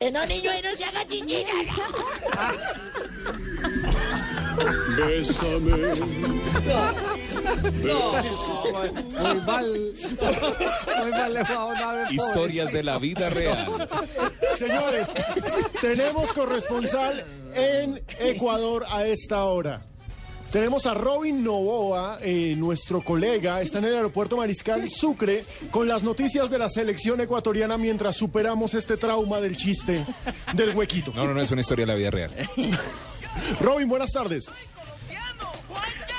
No, niño, ahí no se haga chichina. Bésame. Muy mal. Muy mal le va Historias de la vida real. Señores, tenemos corresponsal en Ecuador a esta hora. Tenemos a Robin Novoa, eh, nuestro colega, está en el aeropuerto Mariscal Sucre con las noticias de la selección ecuatoriana mientras superamos este trauma del chiste del huequito. No, no, no es una historia de la vida real. Robin, buenas tardes.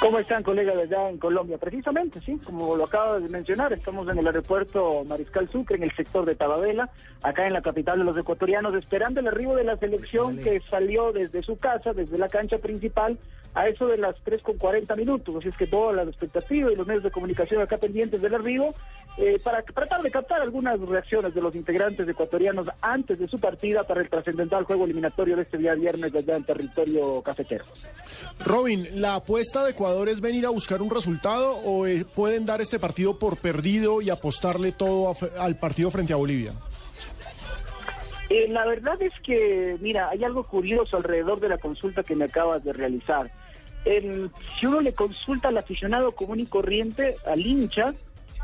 ¿Cómo están, colegas de allá en Colombia? Precisamente, sí, como lo acaba de mencionar, estamos en el aeropuerto Mariscal Sucre, en el sector de Tababela, acá en la capital de los ecuatorianos, esperando el arribo de la selección que salió desde su casa, desde la cancha principal, a eso de las 3 con 40 minutos. Así es que todas las expectativas y los medios de comunicación acá pendientes del arribo, eh, para tratar de captar algunas reacciones de los integrantes ecuatorianos antes de su partida para el trascendental juego eliminatorio de este día viernes allá en territorio cafetero. Robin, ¿la apuesta de Ecuador es venir a buscar un resultado o eh, pueden dar este partido por perdido y apostarle todo a- al partido frente a Bolivia? Eh, la verdad es que, mira, hay algo curioso alrededor de la consulta que me acabas de realizar. El- si uno le consulta al aficionado común y corriente, al hincha,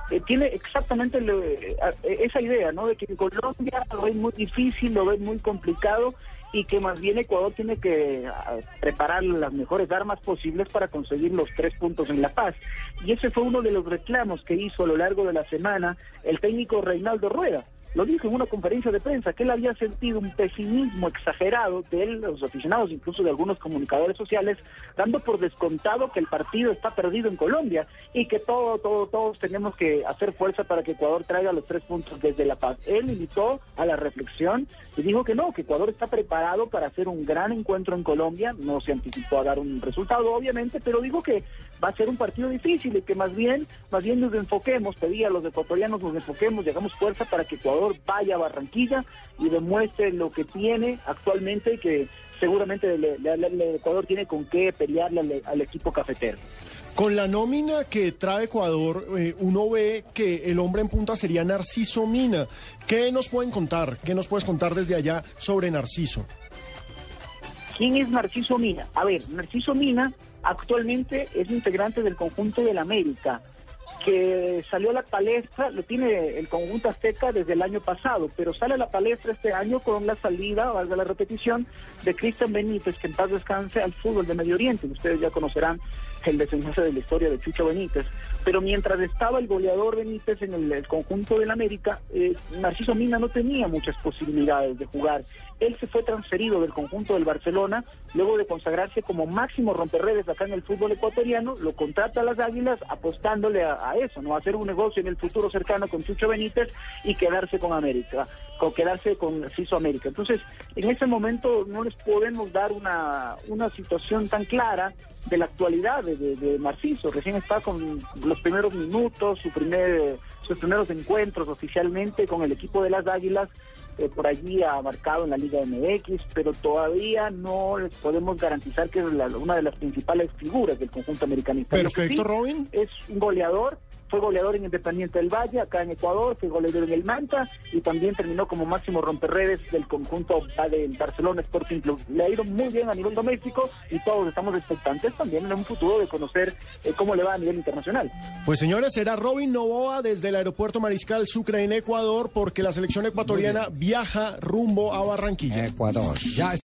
eh, tiene exactamente eh, esa idea, ¿no? De que Colombia lo ven muy difícil, lo ven muy complicado y que más bien Ecuador tiene que ah, preparar las mejores armas posibles para conseguir los tres puntos en La Paz. Y ese fue uno de los reclamos que hizo a lo largo de la semana el técnico Reinaldo Rueda. Lo dijo en una conferencia de prensa que él había sentido un pesimismo exagerado de él, los aficionados, incluso de algunos comunicadores sociales, dando por descontado que el partido está perdido en Colombia y que todo, todo, todos tenemos que hacer fuerza para que Ecuador traiga los tres puntos desde La Paz. Él invitó a la reflexión y dijo que no, que Ecuador está preparado para hacer un gran encuentro en Colombia. No se anticipó a dar un resultado, obviamente, pero dijo que va a ser un partido difícil y que más bien, más bien nos enfoquemos, pedía a los ecuatorianos nos enfoquemos y hagamos fuerza para que Ecuador vaya a Barranquilla y demuestre lo que tiene actualmente y que seguramente le- Ecuador tiene con qué pelearle al, al equipo cafetero. Con la nómina que trae Ecuador, eh, uno ve que el hombre en punta sería Narciso Mina. ¿Qué nos pueden contar? ¿Qué nos puedes contar desde allá sobre Narciso? ¿Quién es Narciso Mina? A ver, Narciso Mina actualmente es integrante del conjunto del América, que salió a la palestra, lo tiene el conjunto azteca desde el año pasado, pero sale a la palestra este año con la salida, valga la repetición, de Cristian Benítez, que en paz descanse al fútbol de Medio Oriente. Ustedes ya conocerán el desenlace de la historia de Chucho Benítez. Pero mientras estaba el goleador Benítez en el, el conjunto del América, eh, Narciso Mina no tenía muchas posibilidades de jugar. Él se fue transferido del conjunto del Barcelona, luego de consagrarse como máximo romperredes acá en el fútbol ecuatoriano, lo contrata a las Águilas apostándole a, a eso, ¿no? Hacer un negocio en el futuro cercano con Chucho Benítez y quedarse con América, con quedarse con Ciso América. Entonces, en ese momento no les podemos dar una, una situación tan clara de la actualidad de, de, de Narciso. Recién está con los primeros minutos, su primer, sus primeros encuentros oficialmente con el equipo de las Águilas. eh, por allí ha marcado en la Liga MX, pero todavía no les podemos garantizar que es la- una de las principales figuras del conjunto americanista. Perfecto, sí Robin. Es un goleador, fue goleador en Independiente del Valle, acá en Ecuador, fue goleador en el Manta y también terminó como máximo romperredes del conjunto del Barcelona Sporting Club. Le ha ido muy bien a nivel doméstico y todos estamos expectantes también en un futuro de conocer eh, cómo le va a nivel internacional. Pues señores, será Robin Novoa desde el aeropuerto Mariscal Sucre en Ecuador porque la selección ecuatoriana viaja rumbo a Barranquilla. Ecuador. Ya